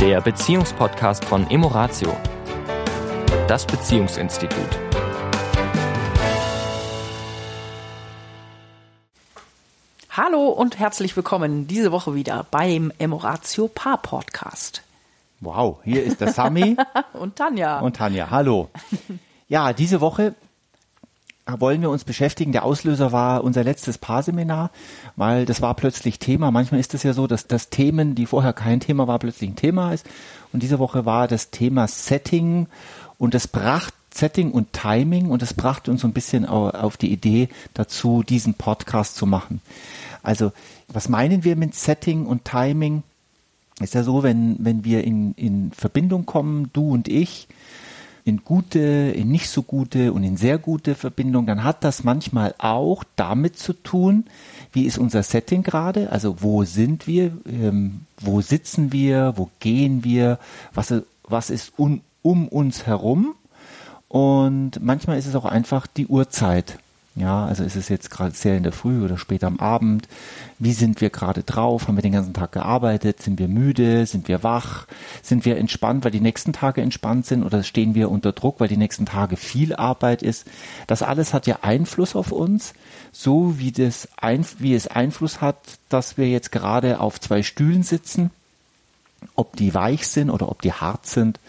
der Beziehungspodcast von Emoratio, das Beziehungsinstitut. Hallo und herzlich willkommen diese Woche wieder beim Emoratio Paar Podcast. Wow, hier ist der Sami und Tanja. und Tanja. Hallo. Ja, diese Woche wollen wir uns beschäftigen. Der Auslöser war unser letztes Paarseminar, weil das war plötzlich Thema. Manchmal ist es ja so, dass das Themen, die vorher kein Thema war, plötzlich ein Thema ist. Und diese Woche war das Thema Setting und das brachte Setting und Timing und das brachte uns so ein bisschen auf die Idee dazu, diesen Podcast zu machen. Also, was meinen wir mit Setting und Timing? Ist ja so, wenn, wenn wir in, in Verbindung kommen, du und ich, in gute, in nicht so gute und in sehr gute Verbindung, dann hat das manchmal auch damit zu tun, wie ist unser Setting gerade, also wo sind wir, ähm, wo sitzen wir, wo gehen wir, was, was ist un, um uns herum? Und manchmal ist es auch einfach die Uhrzeit. Ja, also ist es jetzt gerade sehr in der Früh oder spät am Abend? Wie sind wir gerade drauf? Haben wir den ganzen Tag gearbeitet? Sind wir müde? Sind wir wach? Sind wir entspannt, weil die nächsten Tage entspannt sind? Oder stehen wir unter Druck, weil die nächsten Tage viel Arbeit ist? Das alles hat ja Einfluss auf uns, so wie, das ein, wie es Einfluss hat, dass wir jetzt gerade auf zwei Stühlen sitzen, ob die weich sind oder ob die hart sind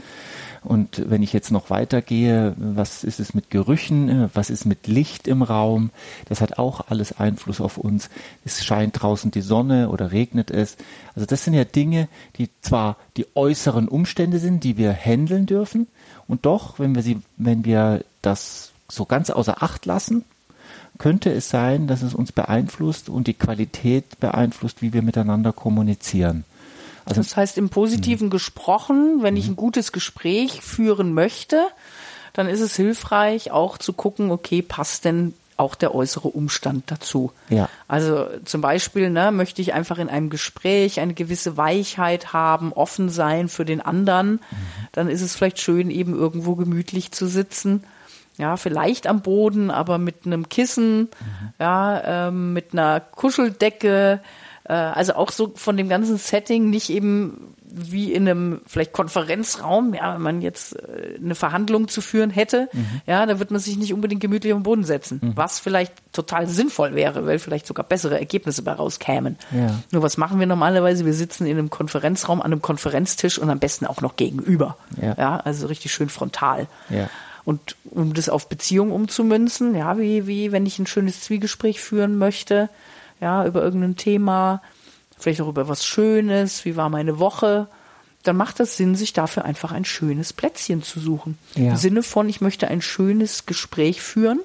und wenn ich jetzt noch weitergehe, was ist es mit Gerüchen, was ist mit Licht im Raum? Das hat auch alles Einfluss auf uns. Es scheint draußen die Sonne oder regnet es. Also das sind ja Dinge, die zwar die äußeren Umstände sind, die wir handeln dürfen. Und doch, wenn wir sie, wenn wir das so ganz außer Acht lassen, könnte es sein, dass es uns beeinflusst und die Qualität beeinflusst, wie wir miteinander kommunizieren. Also, das heißt, im Positiven mhm. gesprochen, wenn ich ein gutes Gespräch führen möchte, dann ist es hilfreich, auch zu gucken, okay, passt denn auch der äußere Umstand dazu. Ja. Also zum Beispiel ne, möchte ich einfach in einem Gespräch eine gewisse Weichheit haben, offen sein für den anderen. Mhm. Dann ist es vielleicht schön, eben irgendwo gemütlich zu sitzen. Ja, vielleicht am Boden, aber mit einem Kissen, mhm. ja, ähm, mit einer Kuscheldecke, äh, also auch so von dem ganzen Setting nicht eben wie in einem vielleicht Konferenzraum, ja, wenn man jetzt äh, eine Verhandlung zu führen hätte, mhm. ja, da wird man sich nicht unbedingt gemütlich am Boden setzen, mhm. was vielleicht total sinnvoll wäre, weil vielleicht sogar bessere Ergebnisse bei rauskämen. Ja. Nur was machen wir normalerweise? Wir sitzen in einem Konferenzraum an einem Konferenztisch und am besten auch noch gegenüber. Ja, ja also richtig schön frontal. Ja. Und um das auf Beziehung umzumünzen, ja, wie, wie wenn ich ein schönes Zwiegespräch führen möchte, ja, über irgendein Thema, vielleicht auch über was Schönes, wie war meine Woche, dann macht es Sinn, sich dafür einfach ein schönes Plätzchen zu suchen. Ja. Im Sinne von, ich möchte ein schönes Gespräch führen.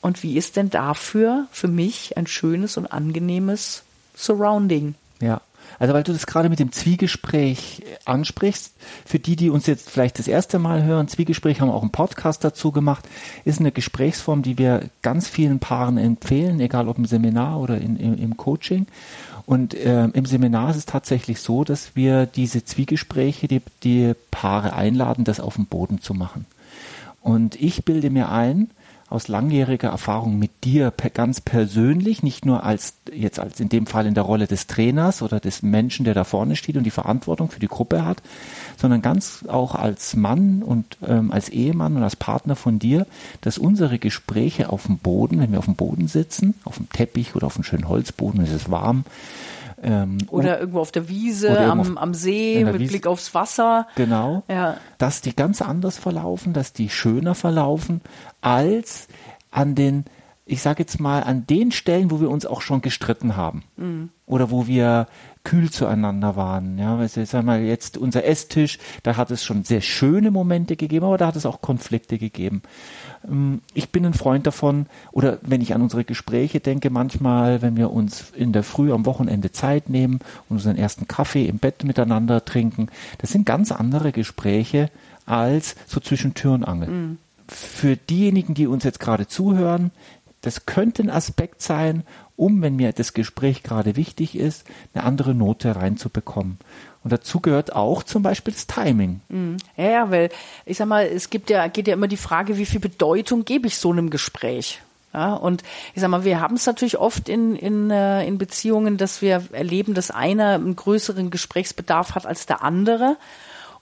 Und wie ist denn dafür für mich ein schönes und angenehmes Surrounding? Ja. Also weil du das gerade mit dem Zwiegespräch ansprichst, für die, die uns jetzt vielleicht das erste Mal hören, Zwiegespräch haben wir auch einen Podcast dazu gemacht, ist eine Gesprächsform, die wir ganz vielen Paaren empfehlen, egal ob im Seminar oder in, im, im Coaching. Und äh, im Seminar ist es tatsächlich so, dass wir diese Zwiegespräche, die, die Paare einladen, das auf dem Boden zu machen. Und ich bilde mir ein, aus langjähriger Erfahrung mit dir ganz persönlich, nicht nur als jetzt als in dem Fall in der Rolle des Trainers oder des Menschen, der da vorne steht und die Verantwortung für die Gruppe hat, sondern ganz auch als Mann und ähm, als Ehemann und als Partner von dir, dass unsere Gespräche auf dem Boden, wenn wir auf dem Boden sitzen, auf dem Teppich oder auf einem schönen Holzboden, es ist warm, ähm, oder irgendwo auf der Wiese, am, auf, am See, mit Wiese, Blick aufs Wasser. Genau. Ja. Dass die ganz anders verlaufen, dass die schöner verlaufen, als an den, ich sage jetzt mal, an den Stellen, wo wir uns auch schon gestritten haben. Mhm. Oder wo wir kühl zueinander waren. Ja, weißt du, sag mal, jetzt unser Esstisch, da hat es schon sehr schöne Momente gegeben, aber da hat es auch Konflikte gegeben. Ähm, ich bin ein Freund davon, oder wenn ich an unsere Gespräche denke, manchmal, wenn wir uns in der Früh am Wochenende Zeit nehmen und unseren ersten Kaffee im Bett miteinander trinken, das sind ganz andere Gespräche als so zwischen Tür und Angel. Mhm. Für diejenigen, die uns jetzt gerade zuhören, das könnte ein Aspekt sein, um, wenn mir das Gespräch gerade wichtig ist, eine andere Note reinzubekommen. Und dazu gehört auch zum Beispiel das Timing. Mhm. Ja, ja, weil ich sag mal, es gibt ja, geht ja immer die Frage, wie viel Bedeutung gebe ich so einem Gespräch? Ja, und ich sag mal, wir haben es natürlich oft in, in, äh, in Beziehungen, dass wir erleben, dass einer einen größeren Gesprächsbedarf hat als der andere.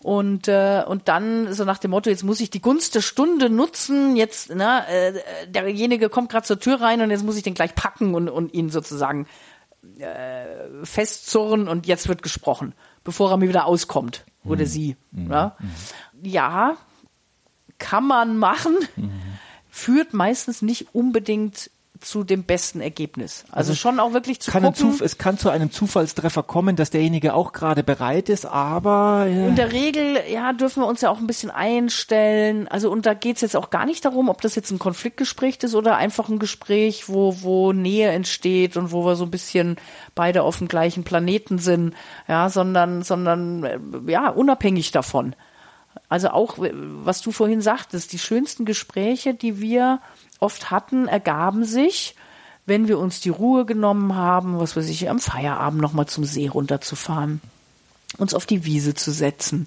Und, äh, und dann so nach dem Motto, jetzt muss ich die Gunst der Stunde nutzen, jetzt, na, äh, derjenige kommt gerade zur Tür rein und jetzt muss ich den gleich packen und, und ihn sozusagen äh, festzurren und jetzt wird gesprochen, bevor er mir wieder auskommt. Oder mhm. sie. Mhm. Ja? Mhm. ja, kann man machen. Mhm führt meistens nicht unbedingt zu dem besten Ergebnis. Also, also schon auch wirklich zu kann gucken. es kann zu einem Zufallstreffer kommen, dass derjenige auch gerade bereit ist, aber ja. in der Regel ja dürfen wir uns ja auch ein bisschen einstellen. Also und da geht's jetzt auch gar nicht darum, ob das jetzt ein Konfliktgespräch ist oder einfach ein Gespräch, wo wo Nähe entsteht und wo wir so ein bisschen beide auf dem gleichen Planeten sind, ja, sondern sondern äh, ja unabhängig davon. Also auch, was du vorhin sagtest, die schönsten Gespräche, die wir oft hatten, ergaben sich, wenn wir uns die Ruhe genommen haben, was weiß ich, am Feierabend nochmal zum See runterzufahren, uns auf die Wiese zu setzen,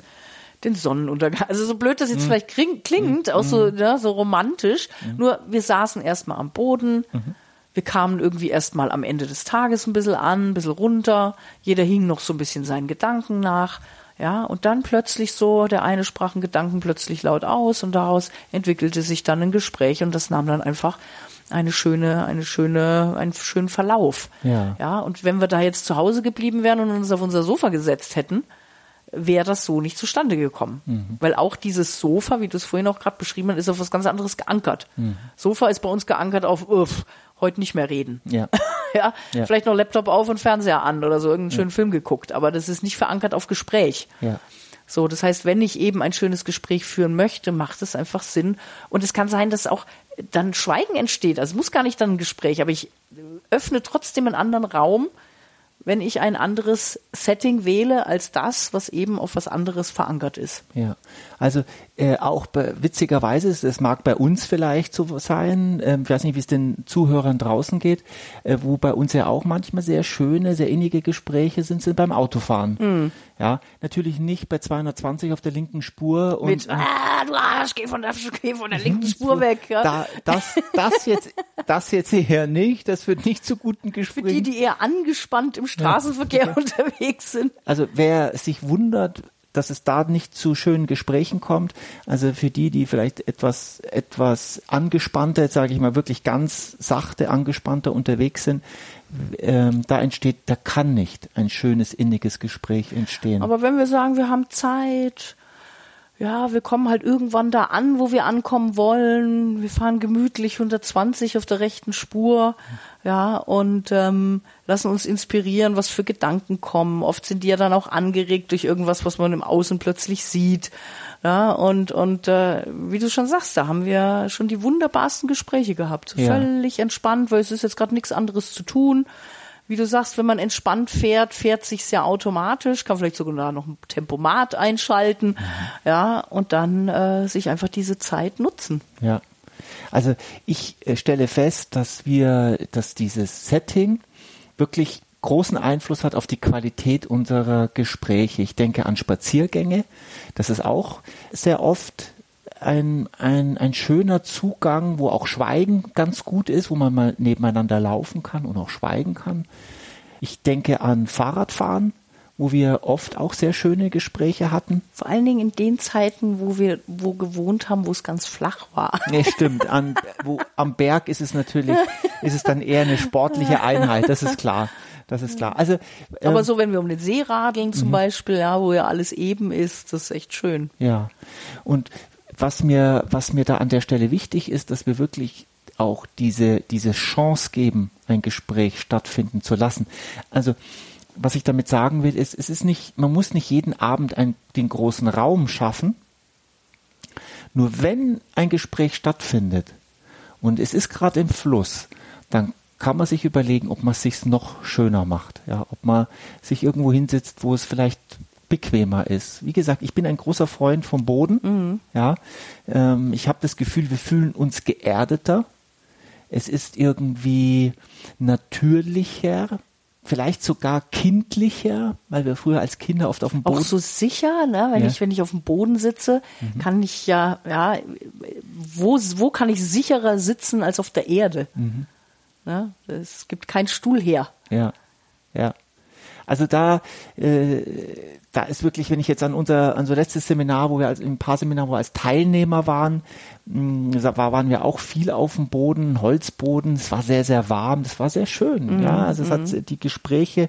den Sonnenuntergang. Also so blöd das jetzt mhm. vielleicht klingt, auch so, mhm. ja, so romantisch. Mhm. Nur wir saßen erstmal am Boden. Mhm. Wir kamen irgendwie erstmal am Ende des Tages ein bisschen an, ein bisschen runter. Jeder hing noch so ein bisschen seinen Gedanken nach. Ja, und dann plötzlich so, der eine sprach einen Gedanken plötzlich laut aus und daraus entwickelte sich dann ein Gespräch und das nahm dann einfach eine schöne, eine schöne, einen schönen Verlauf. Ja. Ja, und wenn wir da jetzt zu Hause geblieben wären und uns auf unser Sofa gesetzt hätten, wäre das so nicht zustande gekommen. Mhm. Weil auch dieses Sofa, wie du es vorhin auch gerade beschrieben hast, ist auf was ganz anderes geankert. Mhm. Sofa ist bei uns geankert auf, uff, heute nicht mehr reden. Ja. ja. ja. Vielleicht noch Laptop auf und Fernseher an oder so irgendeinen ja. schönen Film geguckt, aber das ist nicht verankert auf Gespräch. Ja. So, das heißt, wenn ich eben ein schönes Gespräch führen möchte, macht es einfach Sinn. Und es kann sein, dass auch dann Schweigen entsteht. Also es muss gar nicht dann ein Gespräch, aber ich öffne trotzdem einen anderen Raum, wenn ich ein anderes Setting wähle als das, was eben auf was anderes verankert ist. Ja, also äh, auch bei, witzigerweise, es mag bei uns vielleicht so sein, äh, ich weiß nicht, wie es den Zuhörern draußen geht, äh, wo bei uns ja auch manchmal sehr schöne, sehr innige Gespräche sind, sind beim Autofahren. Mhm. Ja, natürlich nicht bei 220 auf der linken Spur und mit ah, du Arsch, geh von der, geh von der linken Spur weg. Ja? Da, das, das jetzt, das jetzt eher nicht. Das wird nicht zu guten Gesprächen. Für die, die eher angespannt im Straßenverkehr ja. unterwegs sind. Also wer sich wundert, dass es da nicht zu schönen Gesprächen kommt. Also für die, die vielleicht etwas, etwas angespannter, sage ich mal, wirklich ganz sachte angespannter unterwegs sind, ähm, da entsteht, da kann nicht ein schönes, inniges Gespräch entstehen. Aber wenn wir sagen, wir haben Zeit, ja, wir kommen halt irgendwann da an, wo wir ankommen wollen. Wir fahren gemütlich 120 auf der rechten Spur, ja, und ähm, lassen uns inspirieren, was für Gedanken kommen. Oft sind die ja dann auch angeregt durch irgendwas, was man im Außen plötzlich sieht. Ja, und und äh, wie du schon sagst, da haben wir schon die wunderbarsten Gespräche gehabt. Ja. Völlig entspannt, weil es ist jetzt gerade nichts anderes zu tun wie du sagst, wenn man entspannt fährt, fährt sich's ja automatisch, kann vielleicht sogar noch ein Tempomat einschalten, mhm. ja, und dann äh, sich einfach diese Zeit nutzen. Ja. Also ich äh, stelle fest, dass wir, dass dieses Setting wirklich großen Einfluss hat auf die Qualität unserer Gespräche. Ich denke an Spaziergänge. Das ist auch sehr oft ein, ein, ein schöner Zugang, wo auch Schweigen ganz gut ist, wo man mal nebeneinander laufen kann und auch schweigen kann. Ich denke an Fahrradfahren, wo wir oft auch sehr schöne Gespräche hatten. Vor allen Dingen in den Zeiten, wo wir wo gewohnt haben, wo es ganz flach war. Nee, stimmt. An, wo, am Berg ist es natürlich, ist es dann eher eine sportliche Einheit, das ist klar. Das ist klar. Also, ähm, Aber so, wenn wir um den See radeln zum mhm. Beispiel, ja, wo ja alles eben ist, das ist echt schön. Ja. Und was mir, was mir da an der Stelle wichtig ist, dass wir wirklich auch diese, diese Chance geben, ein Gespräch stattfinden zu lassen. Also, was ich damit sagen will, ist, es ist nicht, man muss nicht jeden Abend ein, den großen Raum schaffen. Nur wenn ein Gespräch stattfindet und es ist gerade im Fluss, dann kann man sich überlegen, ob man es sich noch schöner macht. Ja, ob man sich irgendwo hinsetzt, wo es vielleicht bequemer ist. Wie gesagt, ich bin ein großer Freund vom Boden. Mhm. Ja, ähm, ich habe das Gefühl, wir fühlen uns geerdeter. Es ist irgendwie natürlicher. vielleicht sogar kindlicher, weil wir früher als Kinder oft auf dem Boden Auch so sicher, ne? wenn Ja. ich wenn ich auf dem Boden sitze, kann ich ja ja wo wo kann ich sicherer sitzen als auf der Erde? Ne? Es gibt keinen Stuhl her. Ja, ja. Also da, äh, da ist wirklich, wenn ich jetzt an unser, an unser letztes Seminar, wo wir als ein paar Seminar, wo wir als Teilnehmer waren, mh, da war, waren wir auch viel auf dem Boden, Holzboden. Es war sehr, sehr warm. Das war sehr schön. Ja, also es hat die Gespräche,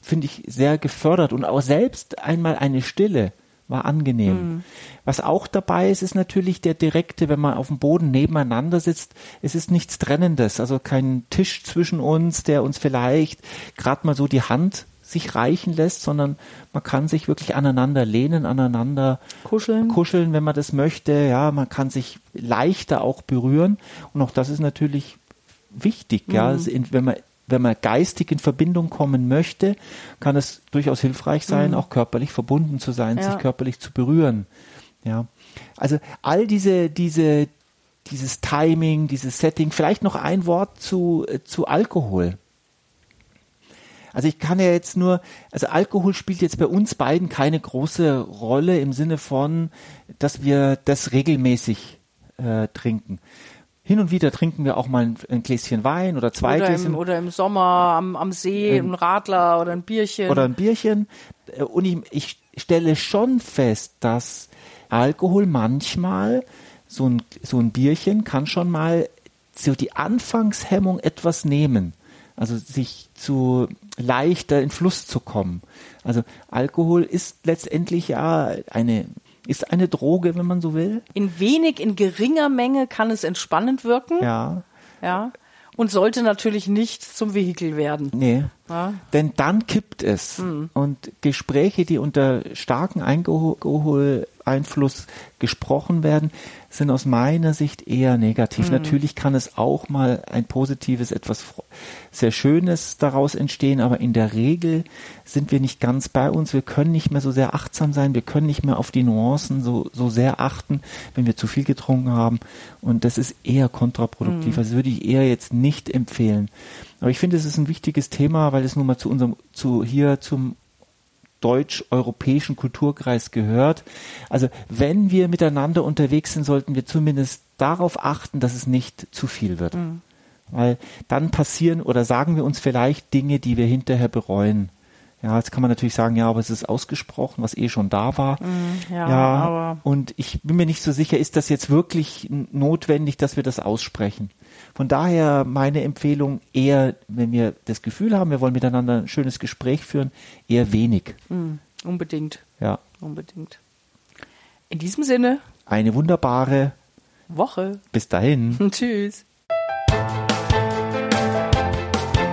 finde ich, sehr gefördert und auch selbst einmal eine Stille war angenehm. Was auch dabei ist, ist natürlich der direkte, wenn man auf dem Boden nebeneinander sitzt, es ist nichts Trennendes, also kein Tisch zwischen uns, der uns vielleicht gerade mal so die Hand sich reichen lässt, sondern man kann sich wirklich aneinander lehnen, aneinander Kuscheln. kuscheln, wenn man das möchte. Ja, man kann sich leichter auch berühren und auch das ist natürlich wichtig. Ja, Also wenn man wenn man geistig in Verbindung kommen möchte, kann es durchaus hilfreich sein, auch körperlich verbunden zu sein, Ja. sich körperlich zu berühren. Ja, also all diese diese dieses Timing, dieses Setting. Vielleicht noch ein Wort zu äh, zu Alkohol. Also ich kann ja jetzt nur, also Alkohol spielt jetzt bei uns beiden keine große Rolle im Sinne von, dass wir das regelmäßig äh, trinken. Hin und wieder trinken wir auch mal ein, ein Gläschen Wein oder zwei Oder Gläschen im, oder im Sommer am, am See, ein Radler oder ein Bierchen. oder ein Bierchen. Äh, Und ich, ich stelle schon fest, dass Alkohol manchmal, so ein, so ein Bierchen kann schon mal so die Anfangshemmung etwas nehmen. Also sich zu leichter in Fluss zu kommen. Also Alkohol ist letztendlich ja eine, ist eine Droge, wenn man so will. in wenig, in geringer Menge kann es entspannend wirken. Ja. ja. Und sollte natürlich nicht zum Vehikel werden. Nee. Ja. Denn dann kippt es. Und Gespräche, die unter starkem Alkoholeinfluss gesprochen werden, sind aus meiner Sicht eher negativ. Natürlich kann es auch mal ein positives, etwas sehr Schönes daraus entstehen, aber in der Regel sind wir nicht ganz bei uns. Wir können nicht mehr so sehr achtsam sein. Wir können nicht mehr auf die Nuancen so, so sehr achten, wenn wir zu viel getrunken haben. Und das ist eher kontraproduktiv. Also würde ich eher jetzt nicht empfehlen. Aber ich finde, es ist ein wichtiges Thema, weil es nun mal zu unserem, zu hier zum deutsch-europäischen Kulturkreis gehört. Also wenn wir miteinander unterwegs sind, sollten wir zumindest darauf achten, dass es nicht zu viel wird. Weil dann passieren oder sagen wir uns vielleicht Dinge, die wir hinterher bereuen. Ja, jetzt kann man natürlich sagen, ja, aber es ist ausgesprochen, was eh schon da war. ja, ja, aber- und ich bin mir nicht so sicher, ist das jetzt wirklich notwendig, dass wir das aussprechen? Von daher meine Empfehlung eher, wenn wir das Gefühl haben, wir wollen miteinander ein schönes Gespräch führen, eher wenig. Hm, unbedingt, Ja, unbedingt. In diesem Sinne, eine wunderbare, Woche. bis dahin. Tschüss.